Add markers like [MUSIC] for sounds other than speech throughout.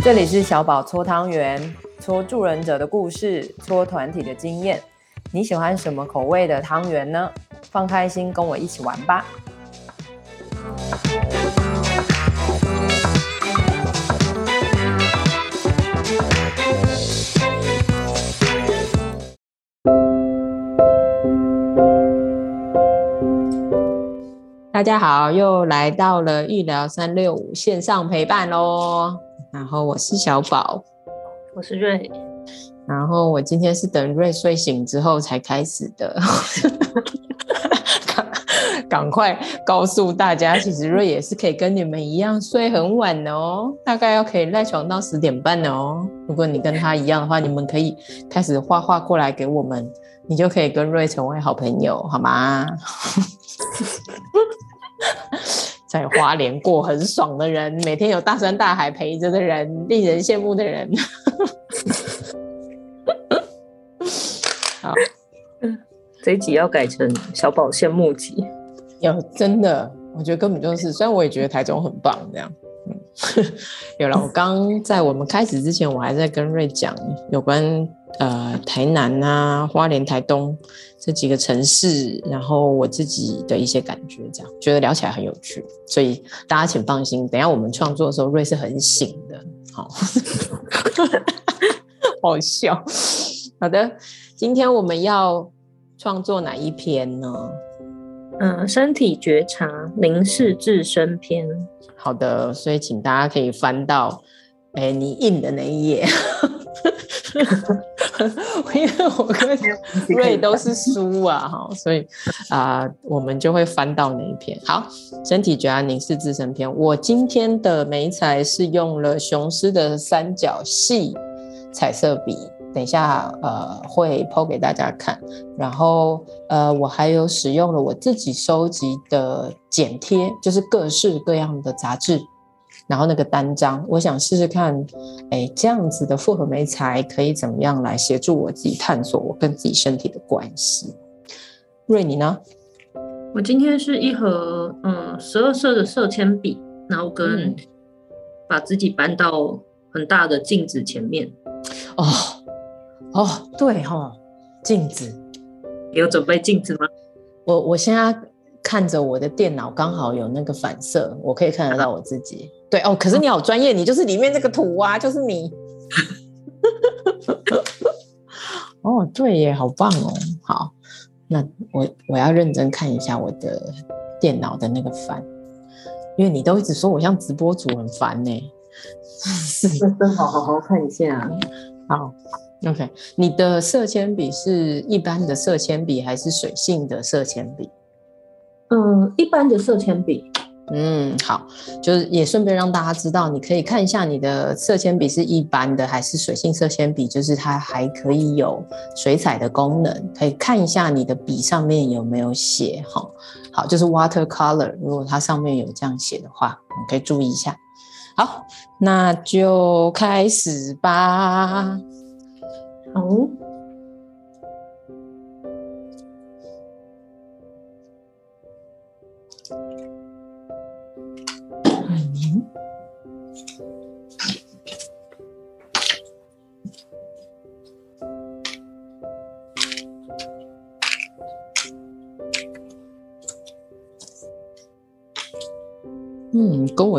这里是小宝搓汤圆，搓助人者的故事，搓团体的经验。你喜欢什么口味的汤圆呢？放开心，跟我一起玩吧！大家好，又来到了育疗三六五线上陪伴喽。然后我是小宝，我是瑞，然后我今天是等瑞睡醒之后才开始的，赶快告诉大家，其实瑞也是可以跟你们一样睡很晚的哦，大概要可以赖床到十点半的哦。如果你跟他一样的话，你们可以开始画画过来给我们，你就可以跟瑞成为好朋友，好吗？在花莲过很爽的人，每天有大山大海陪着的人，令人羡慕的人。好，这一集要改成小宝羡慕集。有真的，我觉得根本就是，虽然我也觉得台中很棒，这样。[LAUGHS] 有了，我刚在我们开始之前，我还在跟瑞讲有关呃台南啊、花莲、台东这几个城市，然后我自己的一些感觉，这样觉得聊起来很有趣，所以大家请放心，等一下我们创作的时候，瑞是很醒的，好，[LAUGHS] 好笑。好的，今天我们要创作哪一篇呢？嗯、呃，身体觉察，凝视自身篇。好的，所以请大家可以翻到，哎、欸，你印的那一页，[LAUGHS] [LAUGHS] 因为我跟瑞都是书啊，哈，所以啊、我们就会翻到那一篇。好，身体觉察，凝视自身篇。我今天的媒材是用了雄狮的三角系彩色笔。等一下，呃，会 po 给大家看。然后，呃，我还有使用了我自己收集的剪贴，就是各式各样的杂志，然后那个单张，我想试试看，哎，这样子的复合媒材可以怎么样来协助我自己探索我跟自己身体的关系。瑞，你呢？我今天是一盒，嗯，十二色的色铅笔，然后跟把自己搬到很大的镜子前面。哦。哦，对哈、哦，镜子，有准备镜子吗？我我现在看着我的电脑，刚好有那个反射，我可以看得到我自己。啊、对哦，可是你好专业，你就是里面这个图啊，就是你。哦，对耶，好棒哦。好，那我我要认真看一下我的电脑的那个翻，因为你都一直说我像直播主很烦呢。是，[LAUGHS] 真好，好好看一下。好。OK，你的色铅笔是一般的色铅笔还是水性的色铅笔？嗯，一般的色铅笔。嗯，好，就是也顺便让大家知道，你可以看一下你的色铅笔是一般的还是水性色铅笔，就是它还可以有水彩的功能，可以看一下你的笔上面有没有写哈。好，就是 watercolor，如果它上面有这样写的话，你可以注意一下。好，那就开始吧。好，嗯，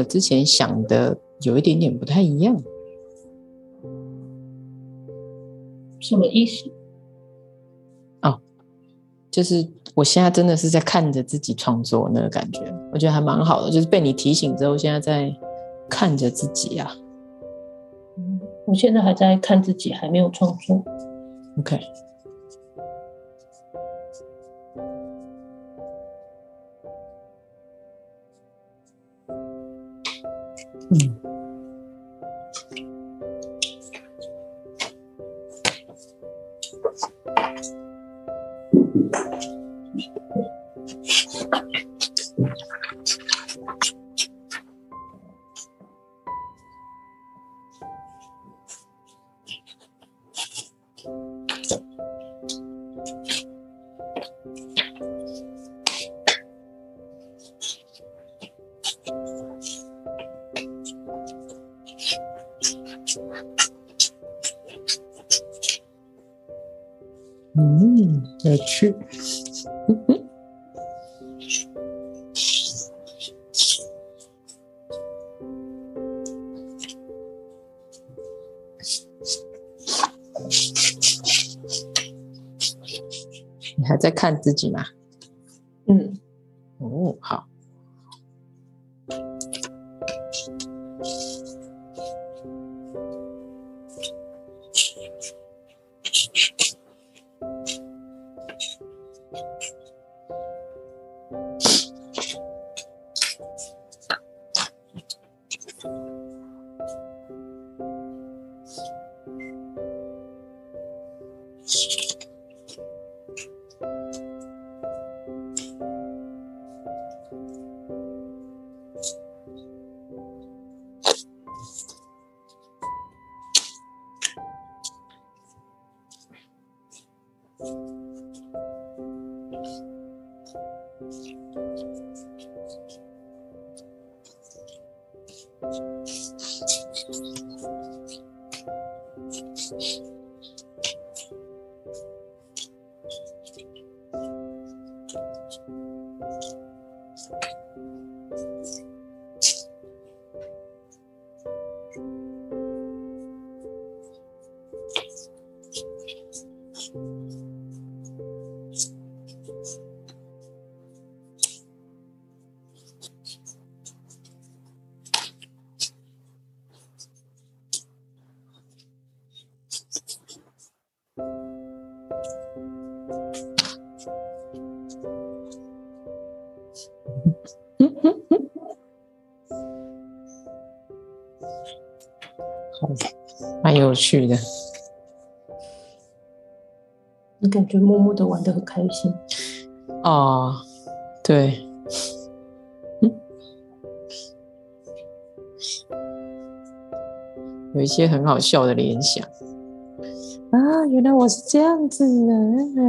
之前想的有一点点不太一样。什么意思？哦，就是我现在真的是在看着自己创作那个感觉，我觉得还蛮好的。就是被你提醒之后，现在在看着自己啊。嗯，我现在还在看自己，还没有创作。OK。你还在看自己吗？趣的，你感觉默默的玩的很开心。啊，对，有一些很好笑的联想。啊，原来我是这样子的。这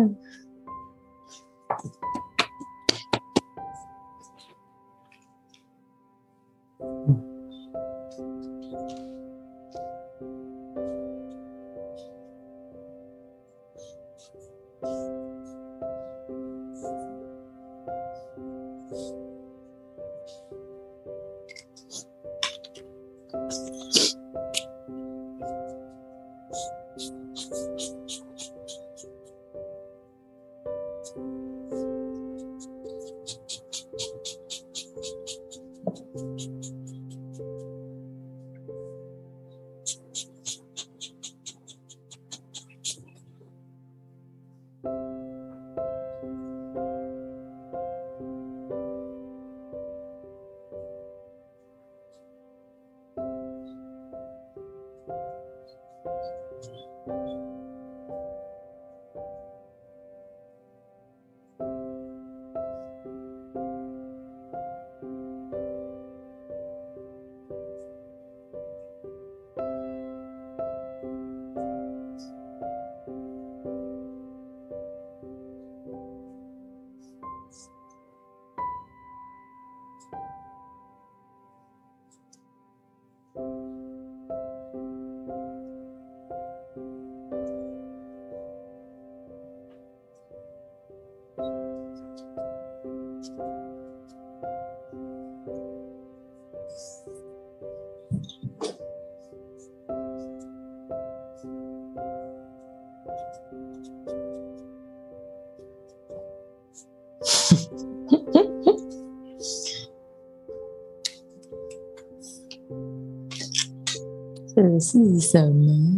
是什么？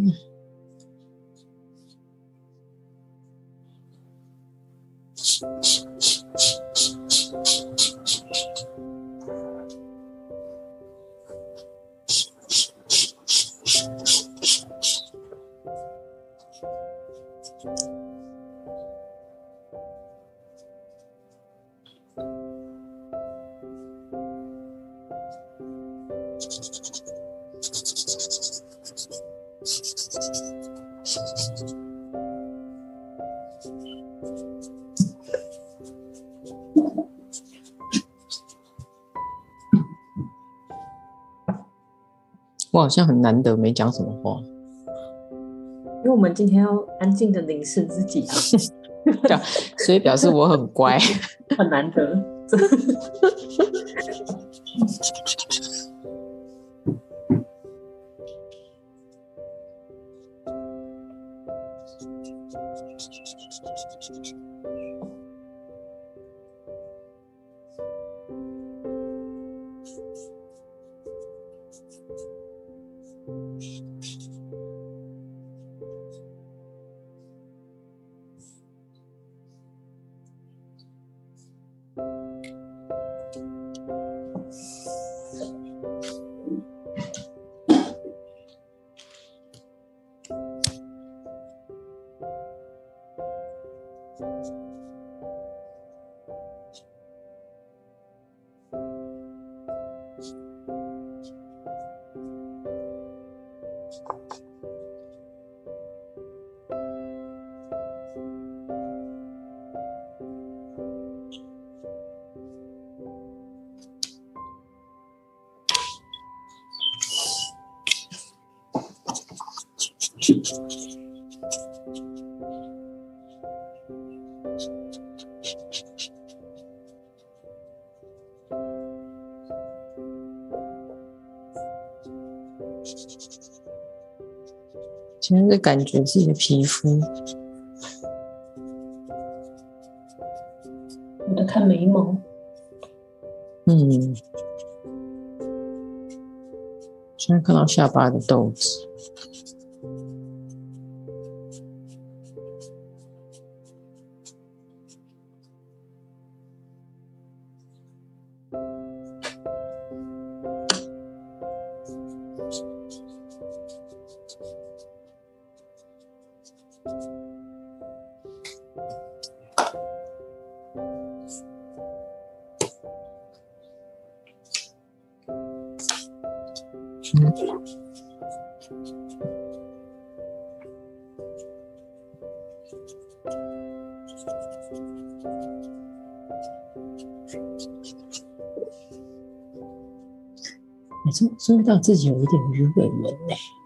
像很难得没讲什么话，因为我们今天要安静的凝视自己 [LAUGHS] 啊。所以表示我很乖，[LAUGHS] 很难得。现在是感觉自己的皮肤，我在看眉毛，嗯，现在看到下巴的痘子。你注意到自己有一点鱼尾纹呢。然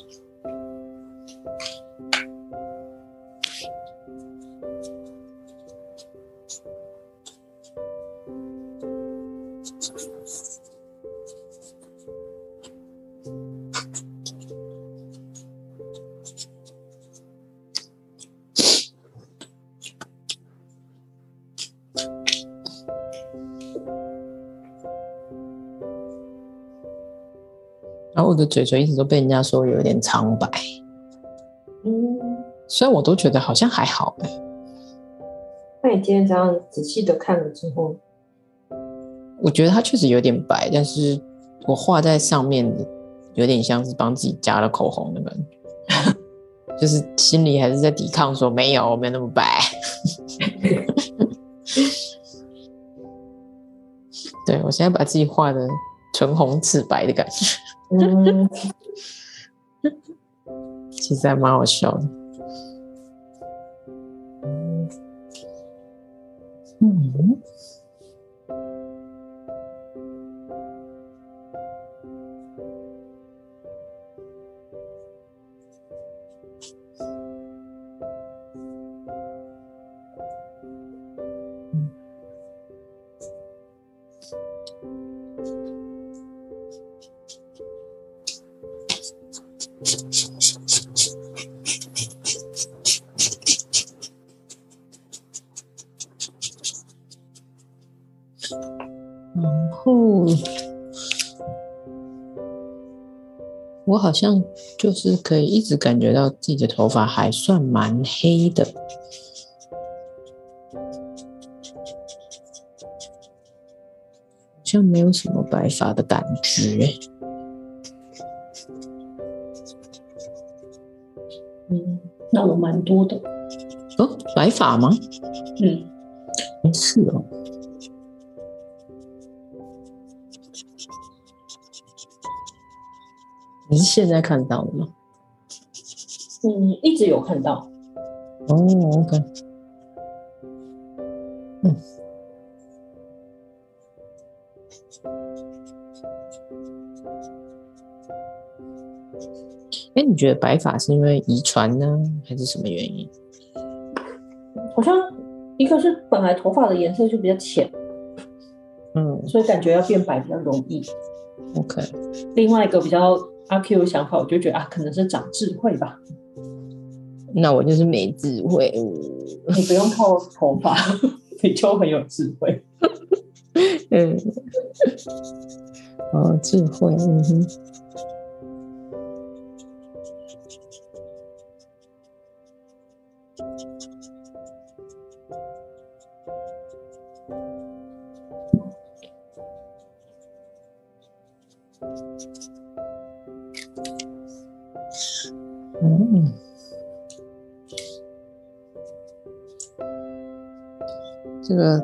后我的嘴唇一直都被人家说有点苍白，嗯，虽然我都觉得好像还好哎。那你今天这样仔细的看了之后，我觉得它确实有点白，但是我画在上面的有点像是帮自己加了口红的感觉，就是心里还是在抵抗说没有，没有那么白。[LAUGHS] 对，我现在把自己画的唇红齿白的感觉，嗯，[LAUGHS] 其实还蛮好笑的。嗯。好像就是可以一直感觉到自己的头发还算蛮黑的，好像没有什么白发的感觉。嗯，那我蛮多的。哦，白发吗？嗯，没事哦。你是现在看到的吗？嗯，一直有看到。哦，OK。嗯。哎，你觉得白发是因为遗传呢，还是什么原因？好像一个是本来头发的颜色就比较浅，嗯，所以感觉要变白比较容易。OK。另外一个比较。阿 Q 想法，我就觉得啊，可能是长智慧吧。那我就是没智慧。你不用靠头发，[LAUGHS] 你就很有智慧。[LAUGHS] 嗯，哦，智慧，嗯哼。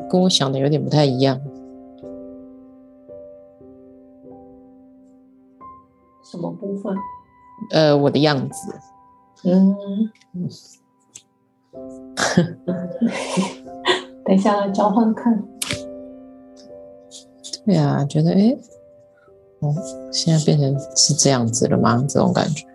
跟我想的有点不太一样。什么部分？呃，我的样子。嗯。[LAUGHS] 等一下来交换看。对啊，觉得哎，哦，现在变成是这样子了吗？这种感觉。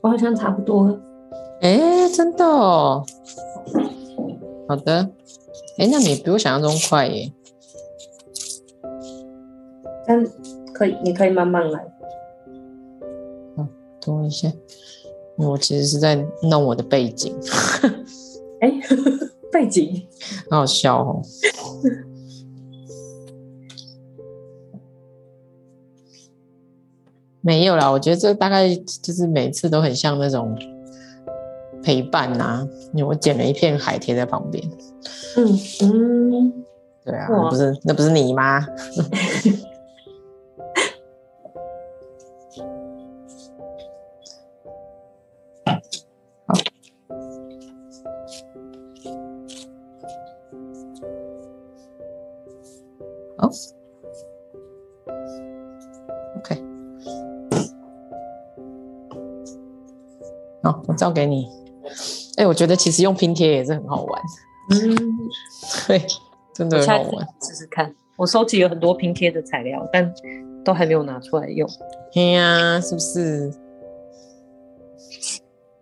我好像差不多了。哎，真的哦。好的。哎，那你比我想象中快耶。但可以，你可以慢慢来。好，等我一下。我其实是在弄我的背景。[LAUGHS] 哎，[LAUGHS] 背景，好好笑哦。没有啦，我觉得这大概就是每次都很像那种陪伴呐、啊。因为我捡了一片海贴在旁边。嗯嗯，对啊，那不是那不是你吗？[LAUGHS] 好，好好，我照给你。哎、欸，我觉得其实用拼贴也是很好玩。嗯，[LAUGHS] 对，真的很好玩。试试看，我收集了很多拼贴的材料，但都还没有拿出来用。嘿呀、啊，是不是？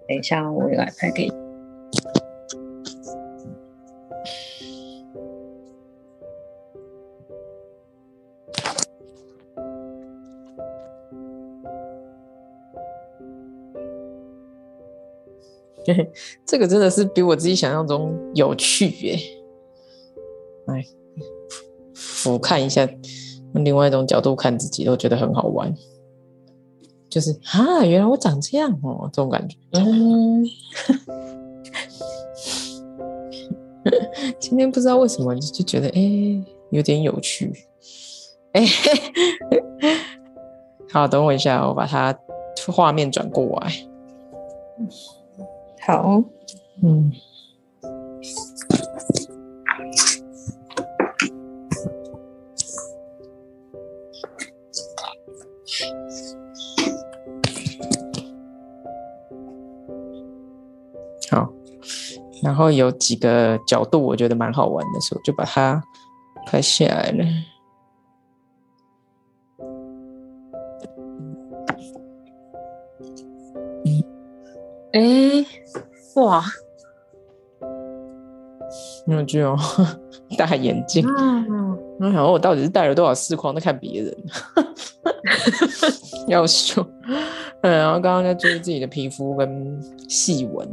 等一下，我来拍给你。这个真的是比我自己想象中有趣耶！来俯瞰一下，用另外一种角度看自己，都觉得很好玩。就是啊，原来我长这样哦，这种感觉。嗯，[LAUGHS] 今天不知道为什么就觉得哎，有点有趣。哎，[LAUGHS] 好，等我一下，我把它画面转过来。好，嗯，好，然后有几个角度我觉得蛮好玩的，所以就把它拍下来了。哎。哇，有趣哦！戴 [LAUGHS] 眼镜，嗯，我想我到底是戴了多少视框在看别人，[LAUGHS] 要秀。嗯，然后刚刚在注意自己的皮肤跟细纹，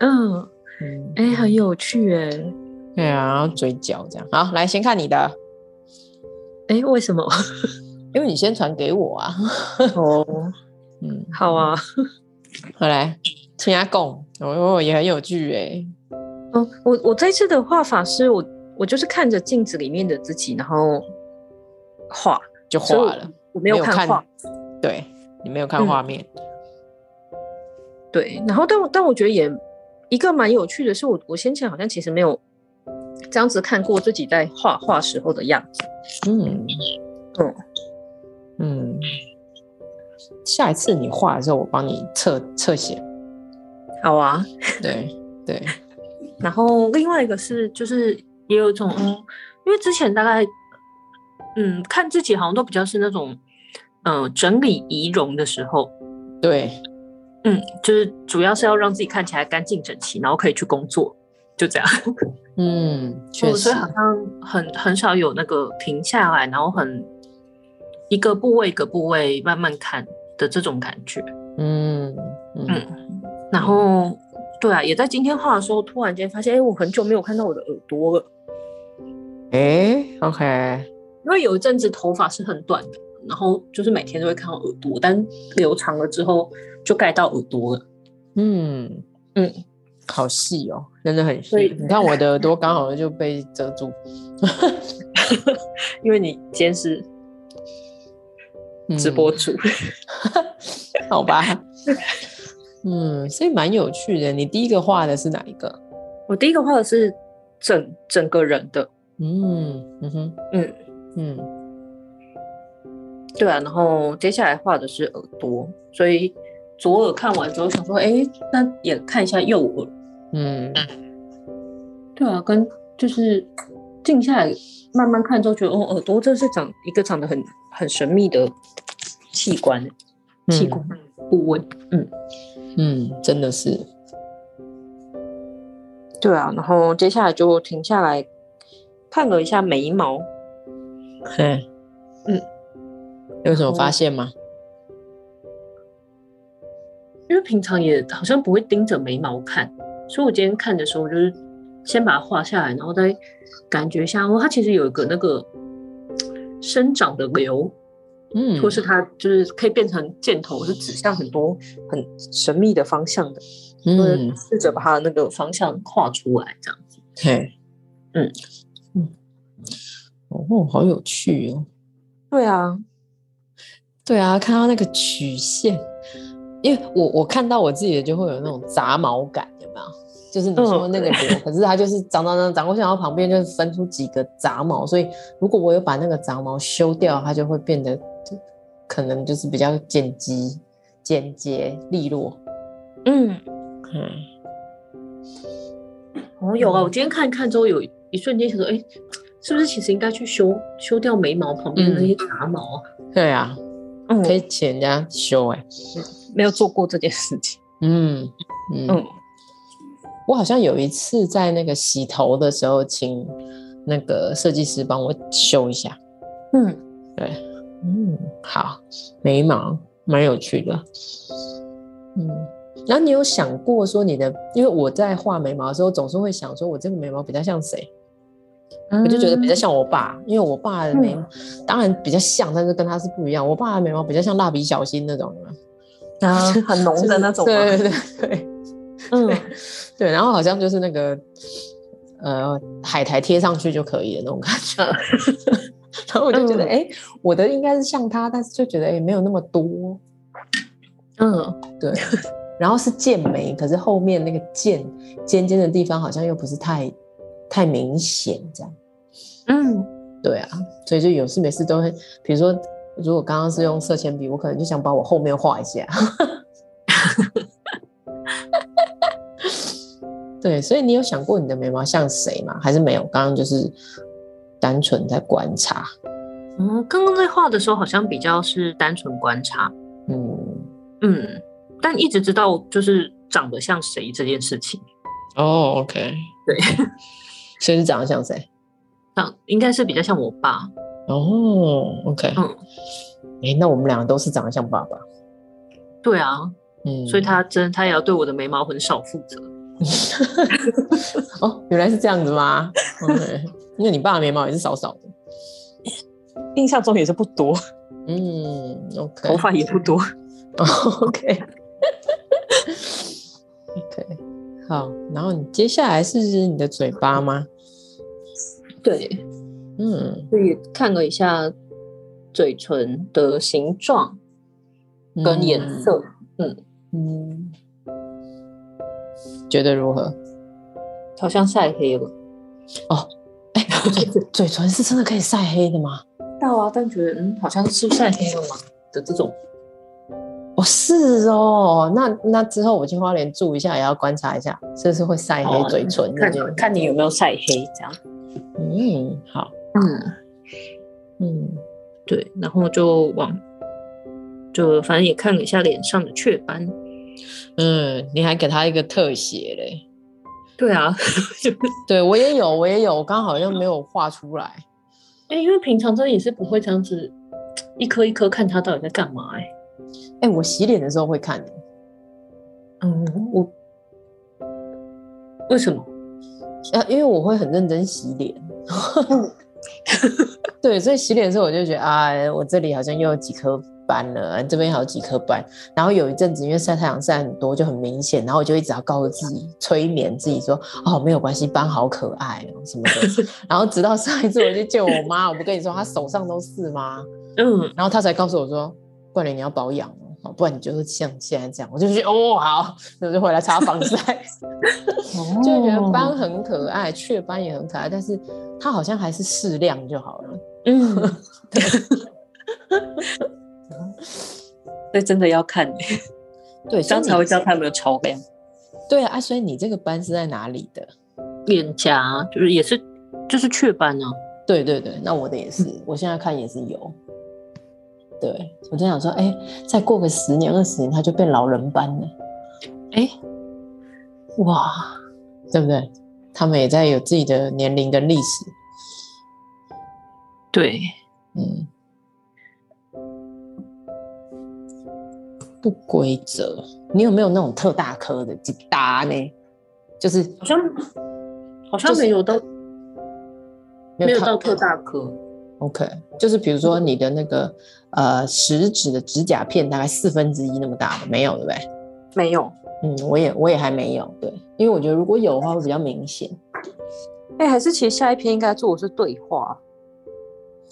嗯嗯，哎、欸，很有趣哎，对啊，然后嘴角这样，好，来先看你的，哎、欸，为什么？因为你先传给我啊。哦，嗯，好啊，好来。亲阿公，哦，也很有趣哎。哦，我我这次的画法是我我就是看着镜子里面的自己，然后画就画了。我没有看画，对，你没有看画面。嗯，对，然后但我但我觉得也一个蛮有趣的是我，我我先前好像其实没有这样子看过自己在画画时候的样子。嗯嗯嗯，下一次你画的时候，我帮你侧侧写。好啊，对对，然后另外一个是，就是也有一种，因为之前大概，嗯，看自己好像都比较是那种，嗯、呃，整理仪容的时候，对，嗯，就是主要是要让自己看起来干净整齐，然后可以去工作，就这样，[LAUGHS] 嗯，确实，所以好像很很少有那个停下来，然后很一个部位一个部位慢慢看的这种感觉，嗯嗯。嗯然后，对啊，也在今天画的时候，突然间发现，哎，我很久没有看到我的耳朵了。哎，OK，因为有一阵子头发是很短的，然后就是每天都会看到耳朵，但留长了之后就盖到耳朵了。嗯嗯，好细哦，真的很细。你看我的耳朵刚好就被遮住，[LAUGHS] 因为你今天是直播主，[LAUGHS] 嗯、好吧。[LAUGHS] 嗯，所以蛮有趣的。你第一个画的是哪一个？我第一个画的是整整个人的。嗯嗯哼嗯嗯，对啊。然后接下来画的是耳朵，所以左耳看完之后想说，哎，那也看一下右耳。嗯，对啊，跟就是静下来慢慢看之后，觉得哦，耳朵这是长一个长得很很神秘的器官，器官部位。嗯嗯，真的是。对啊，然后接下来就停下来看了一下眉毛。嘿，嗯，有什么发现吗？因为平常也好像不会盯着眉毛看，所以我今天看的时候，就是先把它画下来，然后再感觉一下，哦，它其实有一个那个生长的瘤，嗯，或是它就是可以变成箭头，是指向很多很神秘的方向的，嗯，试着把它那个方向画出来，这样子。嘿，嗯嗯，哦，好有趣哦。对啊，对啊，看到那个曲线。因为我我看到我自己的就会有那种杂毛感，有没有？就是你说那个瘤，嗯、可是它就是长长长长过去，然后旁边就分出几个杂毛，所以如果我有把那个杂毛修掉，它就会变得可能就是比较简洁、简洁利落。嗯嗯，哦有啊，我今天看一看之后，有一瞬间想说，哎，是不是其实应该去修修掉眉毛旁边的那些杂毛？嗯、对啊，嗯，可以请人家修哎、欸。没有做过这件事情。嗯嗯，嗯，我好像有一次在那个洗头的时候，请那个设计师帮我修一下。嗯，对，嗯，好，眉毛蛮有趣的。嗯，然后你有想过说你的，因为我在画眉毛的时候，总是会想说我这个眉毛比较像谁？嗯，我就觉得比较像我爸，因为我爸的眉毛当然比较像，但是跟他是不一样。我爸的眉毛比较像蜡笔小新那种。啊，很浓的那种，对对对，[LAUGHS] 嗯，[LAUGHS] 对，然后好像就是那个呃海苔贴上去就可以的那种感觉，[LAUGHS] 然后我就觉得，哎、嗯欸，我的应该是像他，但是就觉得，哎、欸，没有那么多，嗯，对，然后是剑眉，可是后面那个剑尖尖的地方好像又不是太太明显，这样，嗯，对啊，所以就有事没事都会，比如说。如果刚刚是用色铅笔，我可能就想把我后面画一下。[LAUGHS] 对，所以你有想过你的眉毛像谁吗？还是没有？刚刚就是单纯在观察。嗯，刚刚在画的时候好像比较是单纯观察。嗯嗯，但一直知道就是长得像谁这件事情。哦，OK，对，[LAUGHS] 所以是长得像谁？长应该是比较像我爸。哦，OK，嗯，哎、欸，那我们两个都是长得像爸爸。对啊，嗯，所以他真他也要对我的眉毛很少负责。[LAUGHS] 哦，原来是这样子吗？OK，因为你爸的眉毛也是少少的，印象中也是不多。嗯，OK，[LAUGHS] 头发也不多。[LAUGHS] OK，OK，、okay. [LAUGHS] okay. 好，然后你接下来是你的嘴巴吗？对。嗯，所以看了一下嘴唇的形状跟颜色，嗯嗯，觉得如何？好像晒黑了哦。[LAUGHS] 嘴唇是真的可以晒黑的吗？到啊，但觉得嗯，好像是晒黑了吗的这种。哦，是哦。那那之后我去花莲住一下，也要观察一下，是不是会晒黑嘴唇？哦、看看你有没有晒黑这样。嗯，好。嗯嗯，对，然后就往就反正也看了一下脸上的雀斑，嗯，你还给他一个特写嘞？对啊，[LAUGHS] 对我也有，我也有，我刚好像没有画出来。哎、欸，因为平常真的也是不会这样子一颗一颗看它到底在干嘛、欸。哎，哎，我洗脸的时候会看。嗯，我为什么？啊，因为我会很认真洗脸。[LAUGHS] 对，所以洗脸的时候我就觉得啊，我这里好像又有几颗斑了，这边还有几颗斑。然后有一阵子因为晒太阳晒很多，就很明显。然后我就一直要告诉自己，催眠自己说，哦，没有关系，斑好可爱哦什么的。[LAUGHS] 然后直到上一次我去见我妈，我不跟你说，她手上都是吗？嗯，然后她才告诉我说，冠霖你要保养哦，不然你就是像现在这样。我就觉得哦好，那我就回来擦防晒。[LAUGHS] 就觉得斑很可爱，雀斑也很可爱，但是。它好像还是适量就好了。嗯，对，[LAUGHS] 所以真的要看。[LAUGHS] 对，这样才会知道它有没有超量。对啊，所以你这个斑是在哪里的？脸颊，就是也是就是雀斑啊。对对对，那我的也是，我现在看也是有。对，我就想说，哎，再过个十年二十年，他就变老人斑了。哎，哇，对不对？他们也在有自己的年龄的历史。对，嗯。不规则，你有没有那种特大颗的几大呢？就是好像好像没有到，没有到特大颗。OK，就是比如说你的那个呃食指的指甲片大概四分之一那么大的，没有对不对？没有，嗯，我也我也还没有，对，因为我觉得如果有的话会比较明显。哎，还是其实下一篇应该做的是对话。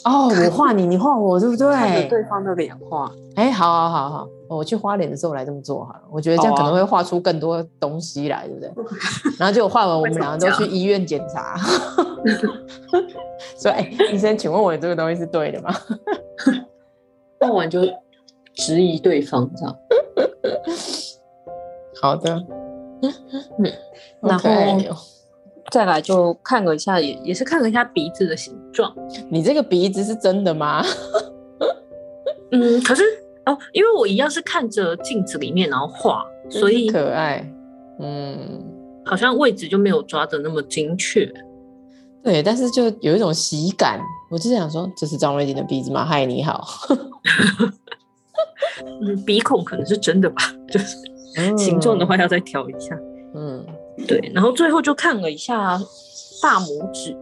哦，[LAUGHS] 我画你，你画我，对不对？看着对方的脸画。哎，好好好好，我去花脸的时候来这么做好了。我觉得这样可能会画出更多东西来，对不对？[LAUGHS] 然后就画完，我们两个都去医院检查。[LAUGHS] 所以，哎，医生，请问我这个东西是对的吗？画完就质疑对方，这样。好的。然后。再来就看了一下，也也是看了一下鼻子的形状。你这个鼻子是真的吗？嗯，可是哦，因为我一样是看着镜子里面然后画，所以可爱。嗯，好像位置就没有抓的那么精确。对，但是就有一种喜感。我就想说，这是张瑞婷的鼻子吗？嗨，你好。[LAUGHS] 嗯，鼻孔可能是真的吧，就是形状的话要再调一下。嗯。对，然后最后就看了一下大拇指，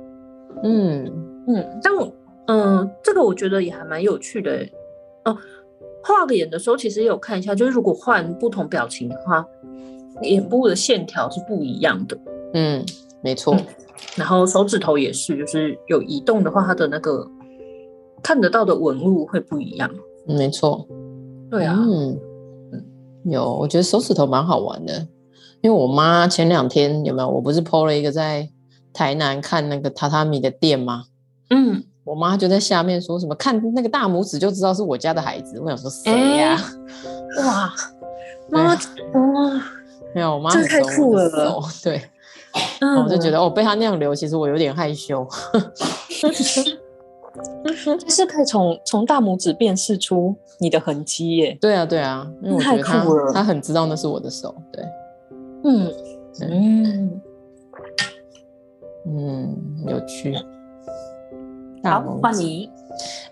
嗯嗯，但我嗯，这个我觉得也还蛮有趣的。哦，画脸的时候其实也有看一下，就是如果换不同表情的话，脸部的线条是不一样的。嗯，没错。嗯，然后手指头也是，就是有移动的话，它的那个看得到的纹路会不一样。没错。对啊。嗯嗯，有，我觉得手指头蛮好玩的。因为我妈前两天有没有？我不是 po 了一个在台南看那个榻榻米的店吗？嗯，我妈就在下面说什么，看那个大拇指就知道是我家的孩子。我想说谁呀？[LAUGHS] 哇，妈，哇，没有，我妈这太酷了。对，我就觉得哦，被她那样留，其实我有点害羞。[LAUGHS] 是可以从从大拇指辨识出你的痕迹耶？对啊，对啊，因为我觉得她她很知道那是我的手，对。嗯嗯嗯，有趣。好，换你。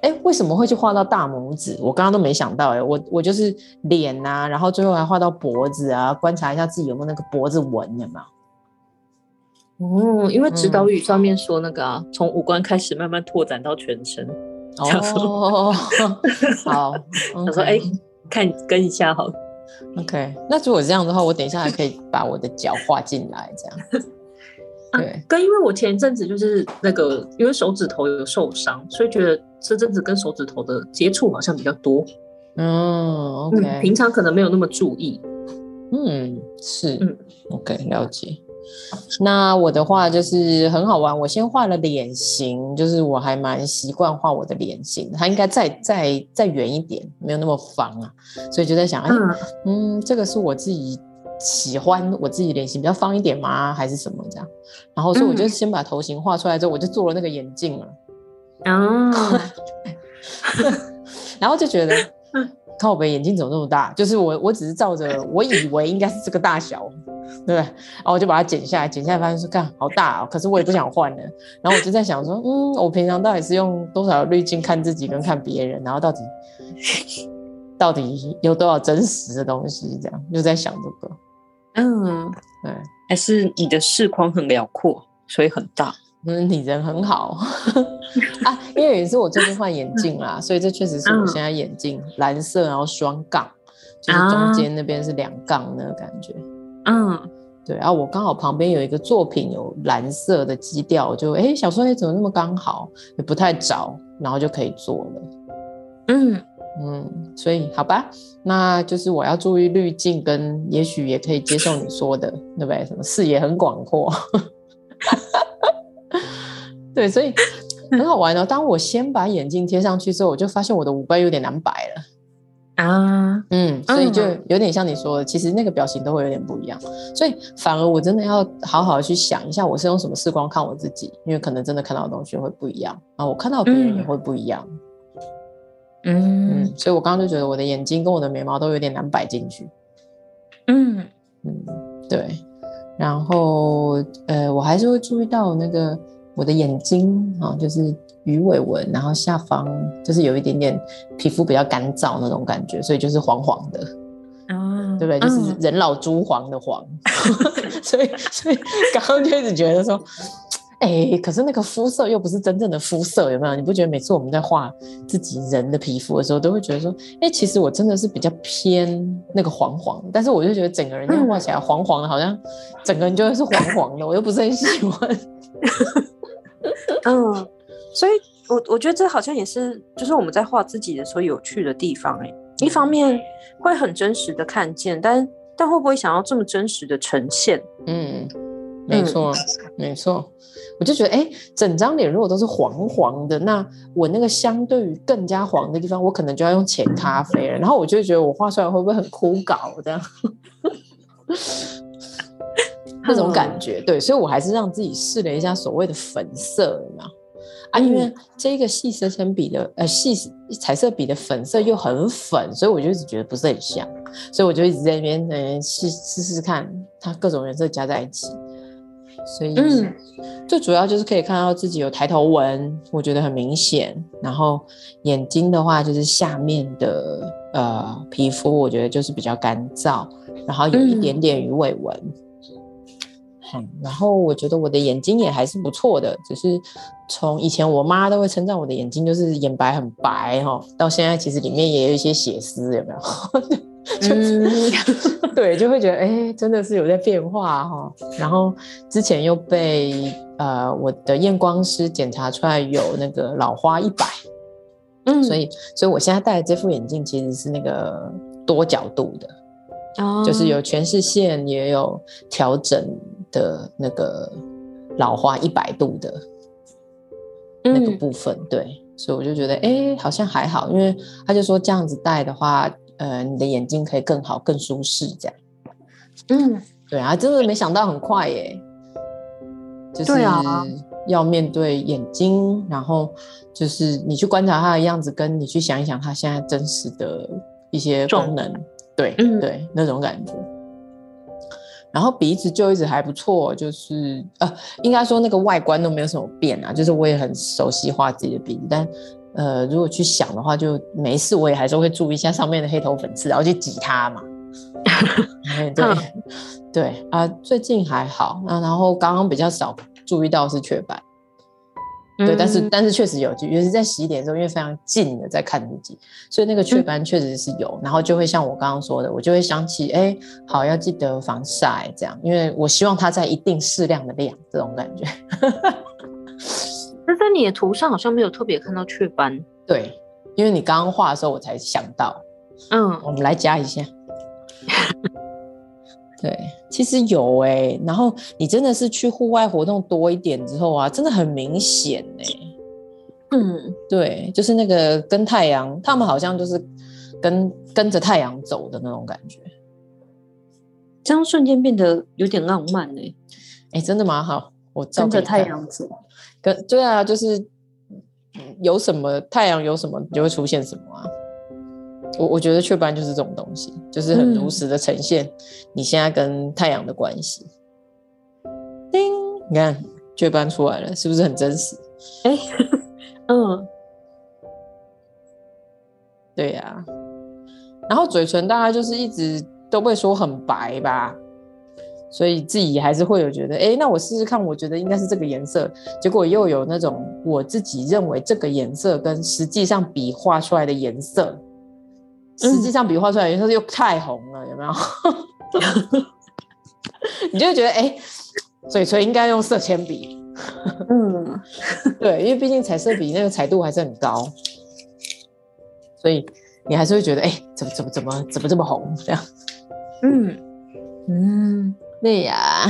哎，为什么会去画到大拇指？我刚刚都没想到。哎，我我就是脸啊，然后最后还画到脖子啊，观察一下自己有没有那个脖子纹，有没有？哦，因为指导语上面说那个啊，嗯、从五官开始慢慢拓展到全身。哦，[LAUGHS] 好，[LAUGHS] 他说哎，看跟一下好了。OK，那如果这样的话，我等一下还可以把我的脚画进来，这样。[LAUGHS] 对、啊，跟因为我前一阵子就是那个，因为手指头有受伤，所以觉得这阵子跟手指头的接触好像比较多。哦，OK，嗯，平常可能没有那么注意。嗯，是，嗯，OK，了解。那我的话就是很好玩，我先画了脸型，就是我还蛮习惯画我的脸型，它应该再再再圆一点，没有那么方啊，所以就在想，哎，嗯，这个是我自己喜欢我自己脸型比较方一点吗？还是什么这样？然后所以我就先把头型画出来之后，我就做了那个眼镜了，哦，[LAUGHS] 然后就觉得。看我的眼睛怎么那么大？就是我，我只是照着我以为应该是这个大小，对不对？然后我就把它剪下来，剪下来发现说，看好大哦。可是我也不想换了。然后我就在想说，嗯，我平常到底是用多少滤镜看自己跟看别人？然后到底到底有多少真实的东西？这样就在想这个。嗯，对，还是你的视框很辽阔，所以很大。嗯，你人很好 [LAUGHS] 啊，因为也是我最近换眼镜啦，所以这确实是我现在眼镜、嗯、蓝色，然后双杠，就是中间那边是两杠那个感觉。嗯，对，然后我刚好旁边有一个作品有蓝色的基调，就哎，想说哎，怎么那么刚好，也不太早，然后就可以做了。嗯嗯，所以好吧，那就是我要注意滤镜，跟也许也可以接受你说的，对不对？什么视野很广阔。[LAUGHS] 对，所以很好玩哦。当我先把眼镜贴上去之后，我就发现我的五官有点难摆了。啊，嗯，所以就有点像你说的，其实那个表情都会有点不一样，所以反而我真的要好好去想一下，我是用什么视光看我自己，因为可能真的看到的东西会不一样啊，我看到别人也会不一样，嗯。嗯，所以我刚刚就觉得我的眼睛跟我的眉毛都有点难摆进去，嗯。嗯，对，然后呃，我还是会注意到那个我的眼睛啊，就是。鱼尾纹，然后下方就是有一点点皮肤比较干燥那种感觉，所以就是黄黄的，啊，对不对？就是人老珠黄的黄，[LAUGHS] 所以所以刚刚就一直觉得说，哎，可是那个肤色又不是真正的肤色，有没有？你不觉得每次我们在画自己人的皮肤的时候，都会觉得说，哎，其实我真的是比较偏那个黄黄，但是我就觉得整个人要画起来黄黄的，好像整个人就是黄黄的，我又不是很喜欢，[LAUGHS] 嗯。所以我，我我觉得这好像也是，就是我们在画自己的时候有趣的地方哎。一方面会很真实的看见，但但会不会想要这么真实的呈现？嗯，没错，嗯、没错。我就觉得，哎，整张脸如果都是黄黄的，那我那个相对于更加黄的地方，我可能就要用浅咖啡了。然后我就觉得，我画出来会不会很枯槁这样？[LAUGHS] 那种感觉，对。所以我还是让自己试了一下所谓的粉色，有没有？啊，因为这个细色铅笔的呃细彩色笔的粉色又很粉，所以我就一直觉得不是很像，所以我就一直在那边嗯试试试看它各种颜色加在一起，所以最主要就是可以看到自己有抬头纹，我觉得很明显。然后眼睛的话，就是下面的呃皮肤，我觉得就是比较干燥，然后有一点点鱼尾纹。嗯，然后我觉得我的眼睛也还是不错的，只是从以前我妈都会称赞我的眼睛就是眼白很白哈，到现在其实里面也有一些血丝，有没有？[LAUGHS] 就是嗯、[LAUGHS] 对，就会觉得哎，真的是有在变化哈。然后之前又被呃我的验光师检查出来有那个老花一百，嗯，所以所以我现在戴的这副眼镜其实是那个多角度的，哦，就是有全视线也有调整。的那个老花一百度的那个部分，嗯、对，所以我就觉得，哎、欸，好像还好，因为他就说这样子戴的话，呃，你的眼睛可以更好、更舒适，这样。嗯，对啊，真的没想到很快耶，就是要面对眼睛，然后就是你去观察他的样子，跟你去想一想他现在真实的一些功能，对，嗯、对，那种感觉。然后鼻子就一直还不错，就是呃，应该说那个外观都没有什么变啊。就是我也很熟悉画自己的鼻子，但呃，如果去想的话，就没事，我也还是会注意一下上面的黑头粉刺，然后去挤它嘛。对对啊，最近还好。那然后刚刚比较少注意到是雀斑。对，但是但是确实有，就尤其是在洗脸的时候，因为非常近的在看自己，所以那个雀斑确实是有，嗯、然后就会像我刚刚说的，我就会想起，哎，好要记得防晒这样，因为我希望它在一定适量的量，这种感觉。那在你的图上好像没有特别看到雀斑，[LAUGHS] 对，因为你刚刚画的时候我才想到，嗯，我们来加一下。对，其实有哎、欸，然后你真的是去户外活动多一点之后啊，真的很明显哎、欸。嗯，对，就是那个跟太阳，他们好像就是跟跟着太阳走的那种感觉，这样瞬间变得有点浪漫哎、欸。哎，真的蛮？好，我跟着太阳走，跟对啊，就是有什么太阳有什么就会出现什么啊。我我觉得雀斑就是这种东西，就是很如实的呈现你现在跟太阳的关系。叮，你看雀斑出来了，是不是很真实？哎、欸，嗯，对呀、啊。然后嘴唇大概就是一直都会说很白吧，所以自己还是会有觉得，哎、欸，那我试试看，我觉得应该是这个颜色，结果又有那种我自己认为这个颜色跟实际上比画出来的颜色。实际上笔画出来颜色又太红了，有没有？[LAUGHS] 你就会觉得哎、欸，嘴唇应该用色铅笔。嗯，对，因为毕竟彩色笔那个彩度还是很高，所以你还是会觉得哎、欸，怎么怎么怎么怎么这么红这样？嗯嗯，对呀。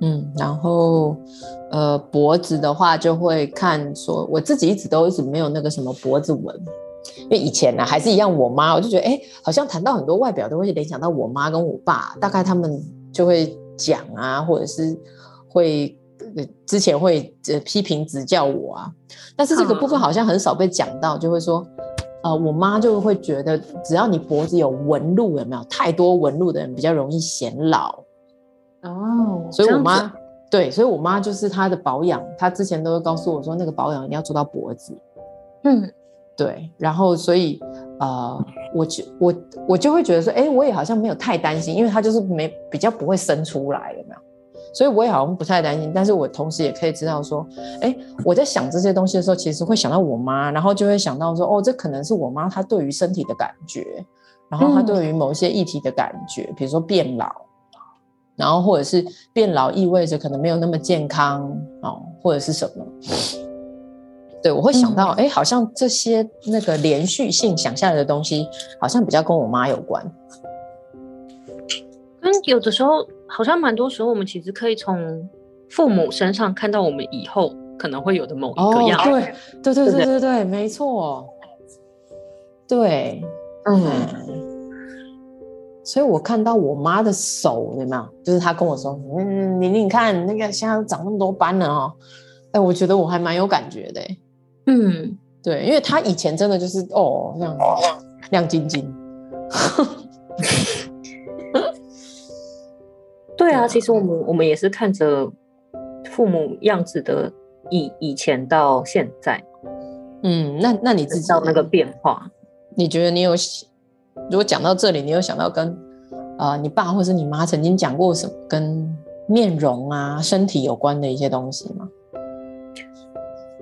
嗯，然后。呃，脖子的话就会看说，我自己一直都一直没有那个什么脖子纹，因为以前呢、啊、还是一样，我妈我就觉得，哎、欸，好像谈到很多外表都会联想到我妈跟我爸，大概他们就会讲啊，或者是会之前会呃批评指教我啊，但是这个部分好像很少被讲到，就会说，呃，我妈就会觉得，只要你脖子有纹路，有没有？太多纹路的人比较容易显老。哦，所以我妈。对，所以我妈就是她的保养，她之前都会告诉我说，那个保养一定要做到脖子。嗯，对，然后所以呃，我就我我就会觉得说，哎，我也好像没有太担心，因为她就是没比较不会生出来有没有？所以我也好像不太担心。但是我同时也可以知道说，哎，我在想这些东西的时候，其实会想到我妈，然后就会想到说，哦，这可能是我妈她对于身体的感觉，然后她对于某一些议题的感觉，嗯、比如说变老。然后或者是变老意味着可能没有那么健康哦，或者是什么？对，我会想到，哎、嗯，好像这些那个连续性想下来的东西，好像比较跟我妈有关。跟，有的时候好像蛮多时候，我们其实可以从父母身上看到我们以后可能会有的某一个样子。哦、对，对对对对对对，没错。对，嗯。嗯所以我看到我妈的手，有没有？就是她跟我说：“嗯，你你看那个现在长那么多斑了哦。”哎，我觉得我还蛮有感觉的。嗯，对，因为她以前真的就是哦，这样亮晶晶。[LAUGHS] 对啊，其实我们我们也是看着父母样子的以以前到现在。嗯，那那你知道那个变化？你觉得你有？如果讲到这里，你有想到跟啊、呃、你爸或是你妈曾经讲过什么跟面容啊、身体有关的一些东西吗？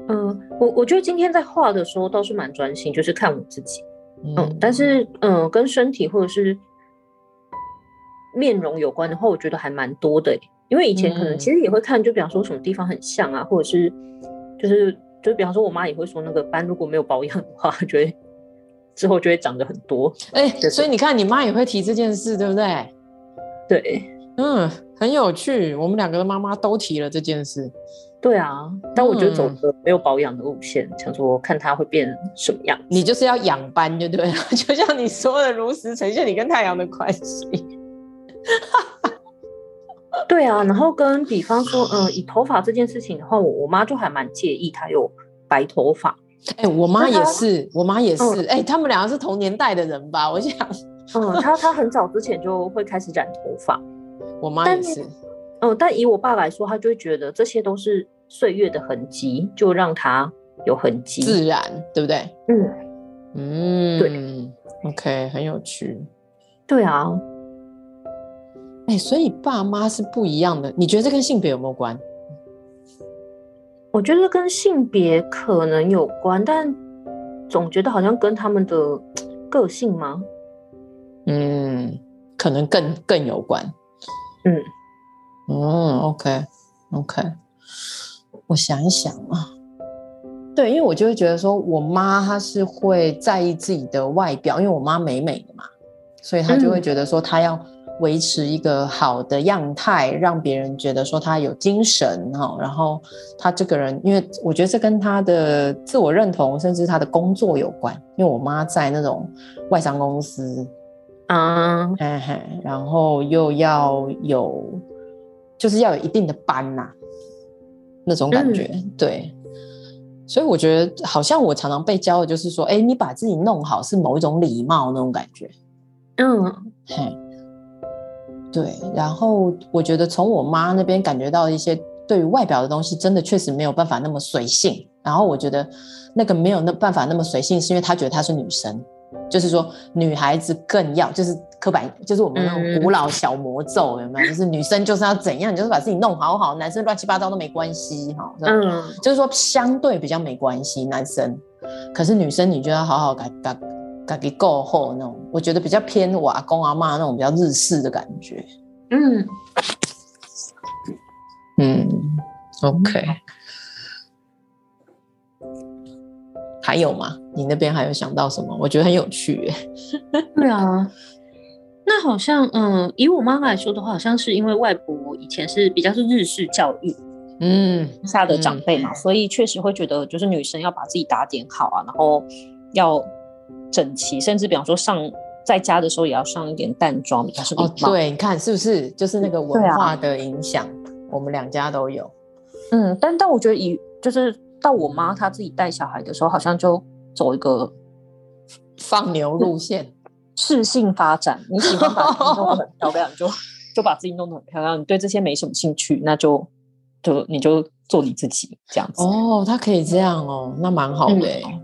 嗯、呃，我我觉得今天在画的时候倒是蛮专心，就是看我自己，嗯，嗯但是嗯、呃，跟身体或者是面容有关的话，我觉得还蛮多的，因为以前可能其实也会看，就比方说什么地方很像啊，或者是就是就比方说我妈也会说那个斑如果没有保养的话，觉得。之后就会长得很多，哎、欸，所以你看，你妈也会提这件事，对不对？对，嗯，很有趣。我们两个的妈妈都提了这件事。对啊，但我觉得走的没有保养的路线，嗯、想说看它会变什么样。你就是要养斑，就对了，[LAUGHS] 就像你说的，如实呈现你跟太阳的关系。[LAUGHS] 对啊，然后跟比方说，嗯、呃，以头发这件事情的话，我我妈就还蛮介意她有白头发。哎、欸，我妈也是，我妈也是，哎、嗯欸，他们两个是同年代的人吧？我想，嗯，她她很早之前就会开始染头发，我妈也是，嗯，但以我爸来说，他就会觉得这些都是岁月的痕迹，就让它有痕迹，自然，对不对？嗯嗯，对，OK，很有趣，对啊，哎、欸，所以爸妈是不一样的，你觉得这跟性别有没有关？我觉得跟性别可能有关，但总觉得好像跟他们的个性吗？嗯，可能更更有关。嗯嗯，OK OK，我想一想啊，对，因为我就会觉得说，我妈她是会在意自己的外表，因为我妈美美的嘛，所以她就会觉得说，她要。维持一个好的样态，让别人觉得说他有精神哈，然后他这个人，因为我觉得这跟他的自我认同，甚至他的工作有关。因为我妈在那种外商公司啊，嘿嘿，然后又要有，就是要有一定的班呐，那种感觉，嗯、对。所以我觉得好像我常常被教的就是说，哎，你把自己弄好是某一种礼貌那种感觉，嗯，嘿。对，然后我觉得从我妈那边感觉到一些对于外表的东西，真的确实没有办法那么随性。然后我觉得那个没有那办法那么随性，是因为她觉得她是女生，就是说女孩子更要就是刻板，就是我们那种古老小魔咒有没有？就是女生就是要怎样，你就是把自己弄好好，男生乱七八糟都没关系哈。嗯，就是说相对比较没关系，男生，可是女生你就要好好改改。感觉够厚那种，我觉得比较偏我阿公阿妈那种比较日式的感觉。嗯嗯，OK。还有吗？你那边还有想到什么？我觉得很有趣耶。[LAUGHS] 对啊，那好像嗯，以我妈妈来说的话，好像是因为外婆以前是比较是日式教育，嗯，下、嗯、的长辈嘛，所以确实会觉得就是女生要把自己打点好啊，然后要。整齐，甚至比方说上在家的时候也要上一点淡妆，比较是哦，对，你看是不是就是那个文化的影响？啊、我们两家都有。嗯，但但我觉得以就是到我妈她自己带小孩的时候，好像就走一个放牛路线，适性发展。你喜欢把自己弄得很漂亮，就 [LAUGHS] 就把自己弄得很漂亮。你对这些没什么兴趣，那就就你就做你自己这样子。哦，他可以这样哦，那蛮好的、嗯。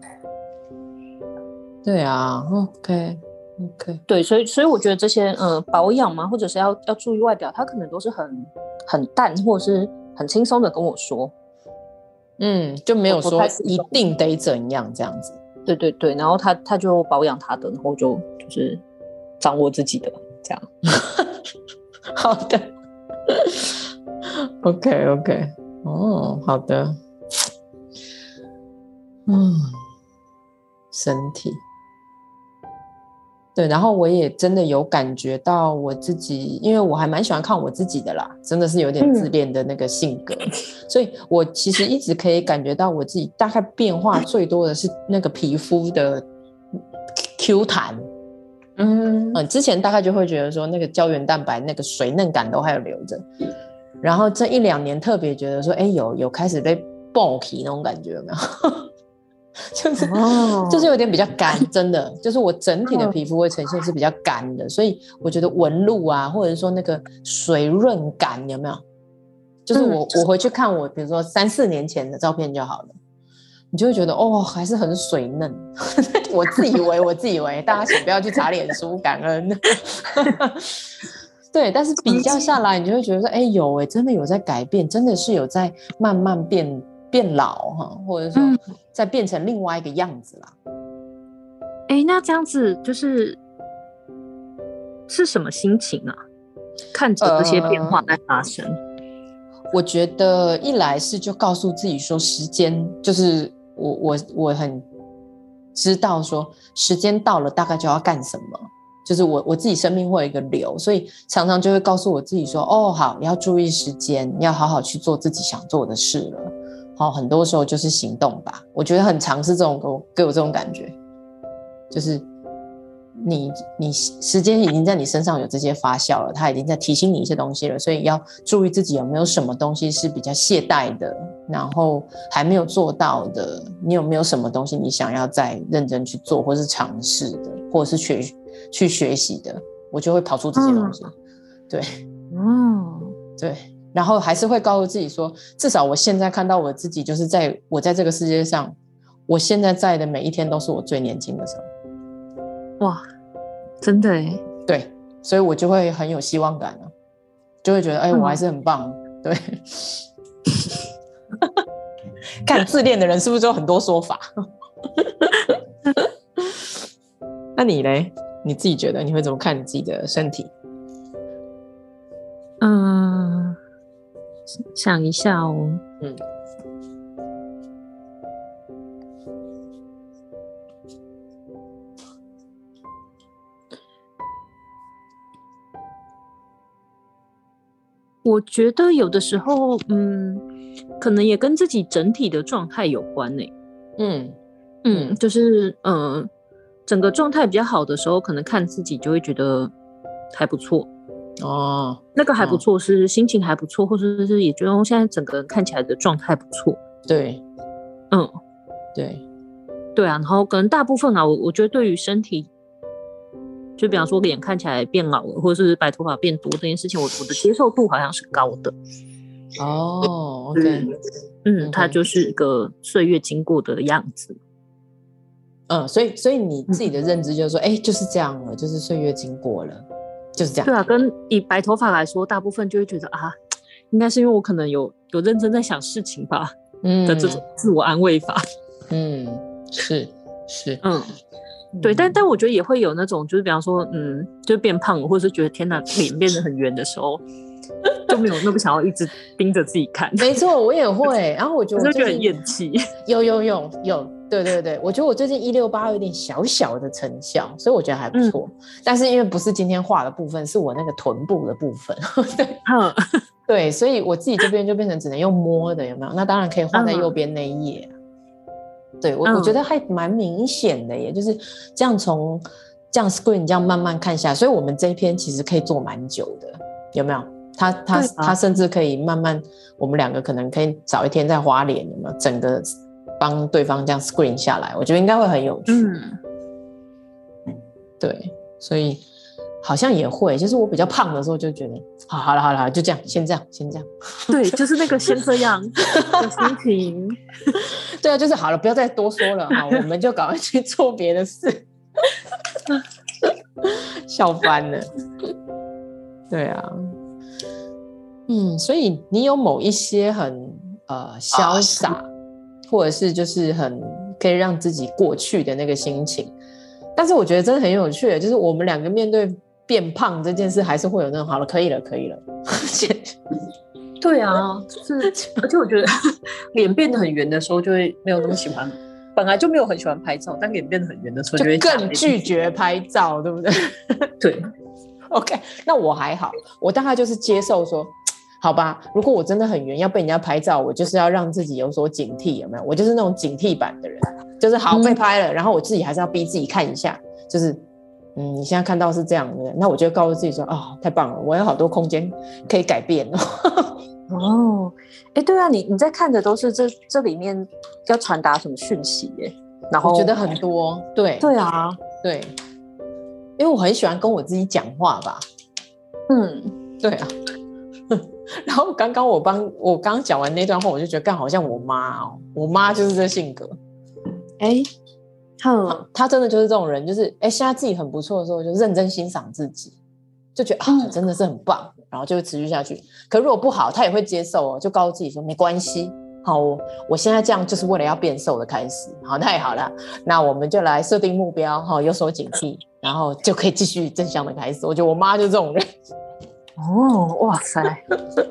对啊，OK OK，对，所以所以我觉得这些呃保养嘛，或者是要要注意外表，他可能都是很很淡，或者是。很轻松的跟我说，嗯，就没有说一定得怎样这样子。对对对，然后他他就保养他的，然后就就是掌握自己的这样。[LAUGHS] 好的，OK OK，哦，好的，嗯，身体。对，然后我也真的有感觉到我自己，因为我还蛮喜欢看我自己的啦，真的是有点自恋的那个性格，嗯、所以我其实一直可以感觉到我自己大概变化最多的是那个皮肤的 Q 弹，嗯。嗯，之前大概就会觉得说那个胶原蛋白那个水嫩感都还有留着，然后这一两年特别觉得说，哎，有有开始被爆皮那种感觉有没有？[LAUGHS] 就是、oh. 就是有点比较干，真的，就是我整体的皮肤会呈现是比较干的，所以我觉得纹路啊，或者说那个水润感有没有？就是我、嗯、我回去看我，比如说三四年前的照片就好了，你就会觉得哦，还是很水嫩。[LAUGHS] 我自以为，我自以为，大家请不要去查脸书，感恩。[LAUGHS] 对，但是比较下来，你就会觉得说，哎，有哎，真的有在改变，真的是有在慢慢变。变老哈，或者说再变成另外一个样子啦。哎、嗯，那这样子就是是什么心情啊？看着这些变化在发生，呃，我觉得一来是就告诉自己说，时间就是我我我很知道说时间到了，大概就要干什么。就是我我自己生命会有一个流，所以常常就会告诉我自己说，哦，好，你要注意时间，你要好好去做自己想做的事了。哦，很多时候就是行动吧。我觉得很尝试这种给我给我这种感觉，就是你你时间已经在你身上有这些发酵了，它已经在提醒你一些东西了，所以要注意自己有没有什么东西是比较懈怠的，然后还没有做到的。你有没有什么东西你想要再认真去做，或是尝试的，或者是学去学习的，我就会跑出这些东西。嗯、对，嗯，对。然后还是会告诉自己说，至少我现在看到我自己，就是在我在这个世界上，我现在在的每一天都是我最年轻的时候。哇，真的哎。对，所以我就会很有希望感了，就会觉得哎，我还是很棒。嗯、对，[LAUGHS] 看自恋的人是不是有很多说法？[LAUGHS] 那你嘞？你自己觉得你会怎么看你自己的身体？嗯。想一下哦，嗯，我觉得有的时候，嗯，可能也跟自己整体的状态有关呢。嗯嗯，就是嗯，整个状态比较好的时候，可能看自己就会觉得还不错。哦，那个还不错，是心情还不错，哦，或者是也觉得我现在整个人看起来的状态不错。对，嗯，对，对啊。然后可能大部分啊，我我觉得对于身体，就比方说脸看起来变老了，或者是白头发变多这件事情，我我的接受度好像是高的。哦，OK，嗯，它就是一个岁月经过的样子。嗯，所以所以你自己的认知就是说，哎、嗯欸，就是这样了，就是岁月经过了。就是这样。对啊，跟以白头发来说，大部分就会觉得啊，应该是因为我可能有有认真在想事情吧，嗯的这种自我安慰法。嗯，是是，嗯，对，但但我觉得也会有那种，就是比方说，嗯，就变胖了，或者是觉得天哪，脸变得很圆的时候，就没有那么想要一直盯着自己看。没错，我也会。然后我觉得 [LAUGHS] 我就觉得很厌弃。有有有有。对对对，我觉得我最近一六八有点小小的成效，所以我觉得还不错。嗯、但是因为不是今天画的部分，是我那个臀部的部分。[LAUGHS] 对，嗯、[LAUGHS] 对，所以我自己这边就变成只能用摸的，有没有？那当然可以画在右边那一页。对我，我觉得还蛮明显的耶，就是这样从这样 screen 这样慢慢看下，所以我们这一篇其实可以做蛮久的，有没有？他他他甚至可以慢慢，我们两个可能可以早一天再花脸，有没有？整个帮对方这样 screen 下来，我觉得应该会很有趣。嗯，对，所以好像也会，就是我比较胖的时候就觉得，好，好了好了，就这样，先这样，先这样。对，[LAUGHS] 就是那个先这样的心情。[LAUGHS] 对啊，就是好了，不要再多说了，好，我们就赶快去做别的事。[LAUGHS] 笑翻了。对啊。嗯，所以你有某一些很呃潇洒，啊、或者是就是很可以让自己过去的那个心情，但是我觉得真的很有趣，就是我们两个面对变胖这件事，还是会有那种好了，可以了，可以了。[LAUGHS] 对啊，就是，[LAUGHS] 而且我觉得 [LAUGHS] 脸变得很圆的时候，就会没有那么喜欢，本来就没有很喜欢拍照，但脸变得很圆的时候，就会更拒绝拍照，对不对？对，OK，那我还好，我大概就是接受说。好吧，如果我真的很圆，要被人家拍照，我就是要让自己有所警惕，有没有？我就是那种警惕版的人，就是好被拍了，嗯、然后我自己还是要逼自己看一下，就是，嗯，你现在看到是这样的，那我就告诉自己说，啊、哦，太棒了，我有好多空间可以改变哦，哎，对啊，你你在看的都是这这里面要传达什么讯息耶？然后我觉得很多，对，对啊，对，因为我很喜欢跟我自己讲话吧，嗯，对啊。[LAUGHS] 然后刚刚我帮我刚刚讲完那段话，我就觉得刚好像我妈哦，我妈就是这性格，哎，哼她真的就是这种人，就是哎，现在自己很不错的时候，就认真欣赏自己，就觉得啊，真的是很棒，然后就会持续下去。可如果不好，她也会接受哦，就告诉自己说没关系，好，我我现在这样就是为了要变瘦的开始，好，太好了，[LAUGHS] 那我们就来设定目标，哈，有所警惕，然后就可以继续正向的开始。我觉得我妈就是这种人。哦，哇塞！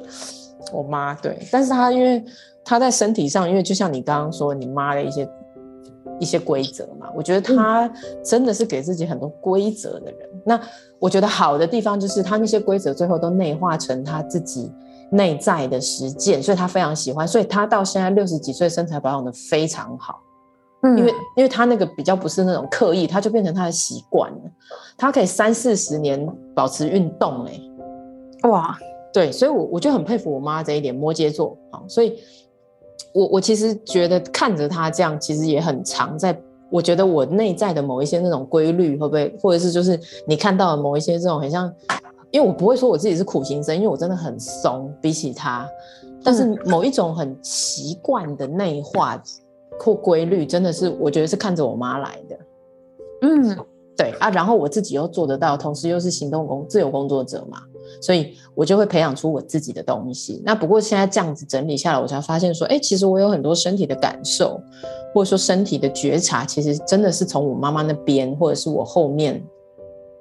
[LAUGHS] 我妈对，但是她因为她在身体上，因为就像你刚刚说，你妈的一些一些规则嘛，我觉得她真的是给自己很多规则的人。嗯、那我觉得好的地方就是她那些规则最后都内化成她自己内在的实践，所以她非常喜欢，所以她到现在六十几岁，身材保养的非常好。嗯，因为因为她那个比较不是那种刻意，她就变成她的习惯了，她可以三四十年保持运动、欸，哎。哇，对，所以我，我我就很佩服我妈这一点，摩羯座啊，所以我我其实觉得看着她这样，其实也很常在，我觉得我内在的某一些那种规律，会不会，或者是就是你看到的某一些这种很像，因为我不会说我自己是苦行僧，因为我真的很松，比起他，但是某一种很习惯的内化或规律，真的是我觉得是看着我妈来的，嗯，对啊，然后我自己又做得到，同时又是行动工自由工作者嘛。所以我就会培养出我自己的东西。那不过现在这样子整理下来，我才发现说，哎，其实我有很多身体的感受，或者说身体的觉察，其实真的是从我妈妈那边，或者是我后面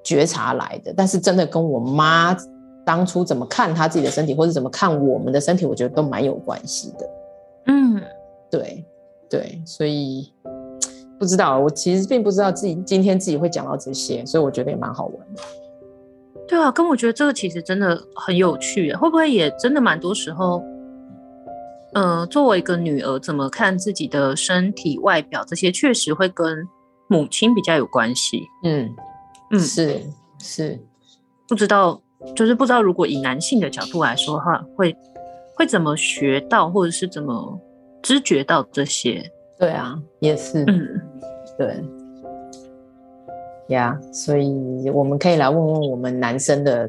觉察来的。但是真的跟我妈当初怎么看她自己的身体，或者怎么看我们的身体，我觉得都蛮有关系的。嗯，对对，所以不知道，我其实并不知道自己今天自己会讲到这些，所以我觉得也蛮好玩的。对啊，跟我觉得这个其实真的很有趣，会不会也真的蛮多时候，呃，作为一个女儿，怎么看自己的身体、外表这些，确实会跟母亲比较有关系。嗯嗯，是是，不知道，就是不知道，如果以男性的角度来说的话，会会怎么学到，或者是怎么知觉到这些？对啊，也是，嗯，对。呀，yeah, 所以我们可以来问问我们男生的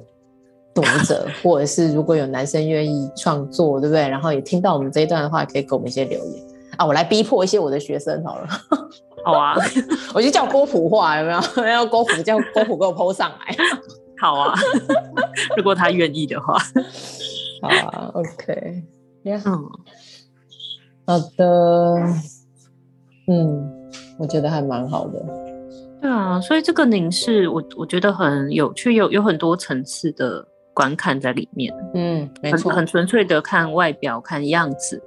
读者，[LAUGHS] 或者是如果有男生愿意创作，对不对？然后也听到我们这一段的话，可以给我们一些留言。啊。我来逼迫一些我的学生好了，[LAUGHS] [LAUGHS] 好啊，我就叫郭普话有没有？要郭普叫郭普给我 po 上来，好啊，如果他愿意的话，好啊，OK，呀，好的，嗯，我觉得还蛮好的。对啊，所以这个凝视我我觉得很有趣，有有很多层次的观看在里面。嗯，没错，很很纯粹的看外表、看样子，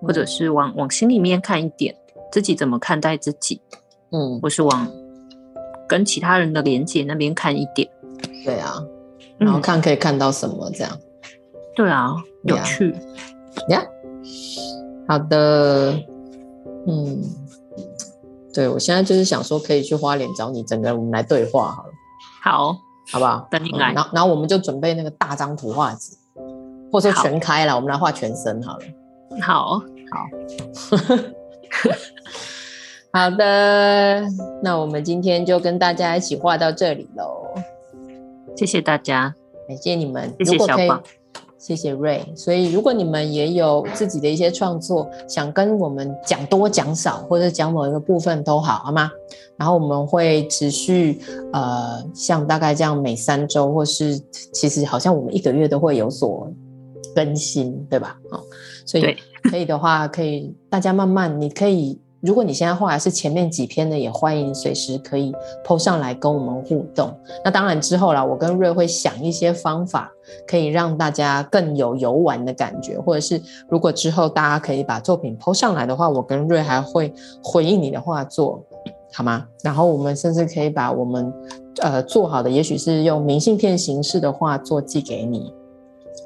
或者是往往心里面看一点，自己怎么看待自己。嗯，或是往跟其他人的连接那边看一点。对啊，然后看可以看到什么这样。对啊，有趣。呀，好的，嗯。对，我现在就是想说，可以去花莲找你，整个我们来对话好了。好，好不好？等你来。然后，然后我们就准备那个大张图画纸，或者说全开了，我们来画全身好了。好，好，好的。那我们今天就跟大家一起画到这里喽。谢谢大家，感谢你们。谢谢小宝。谢谢瑞，所以如果你们也有自己的一些创作，想跟我们讲多讲少，或者讲某一个部分都好，好吗？然后我们会持续，呃，像大概这样每三周，或是其实好像我们一个月都会有所更新，对吧？哦，所以可以的话，可以大家慢慢，你可以。如果你现在画的是前面几篇的，也欢迎随时可以 po 上来跟我们互动。那当然之后啦，我跟瑞会想一些方法，可以让大家更有游玩的感觉。或者是如果之后大家可以把作品 po 上来的话，我跟瑞还会回应你的画作，好吗？然后我们甚至可以把我们呃做好的，也许是用明信片形式的画作寄给你，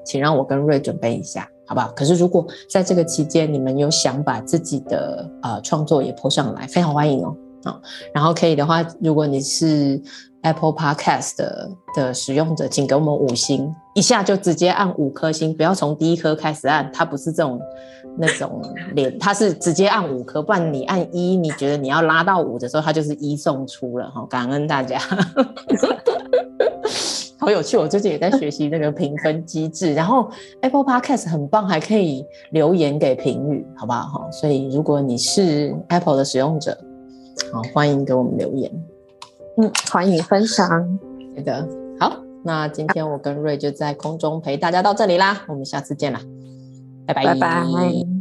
请让我跟瑞准备一下。好不好？可是如果在这个期间，你们有想把自己的呃创作也 po 上来，非常欢迎哦。好，然后可以的话，如果你是 Apple Podcast 的的使用者，请给我们五星，一下就直接按五颗星，不要从第一颗开始按，它不是这种那种 [LAUGHS] 连，它是直接按五颗，不然你按一，你觉得你要拉到五的时候，它就是一送出了哈。感恩大家。[LAUGHS] 好有趣，我最近也在学习那个评分机制。[LAUGHS] 然后 Apple Podcast 很棒，还可以留言给评语，好不好？哈，所以如果你是 Apple 的使用者，好，欢迎给我们留言。嗯，欢迎分享。对的，好，那今天我跟瑞就在空中陪大家到这里啦，我们下次见啦，拜拜。拜拜。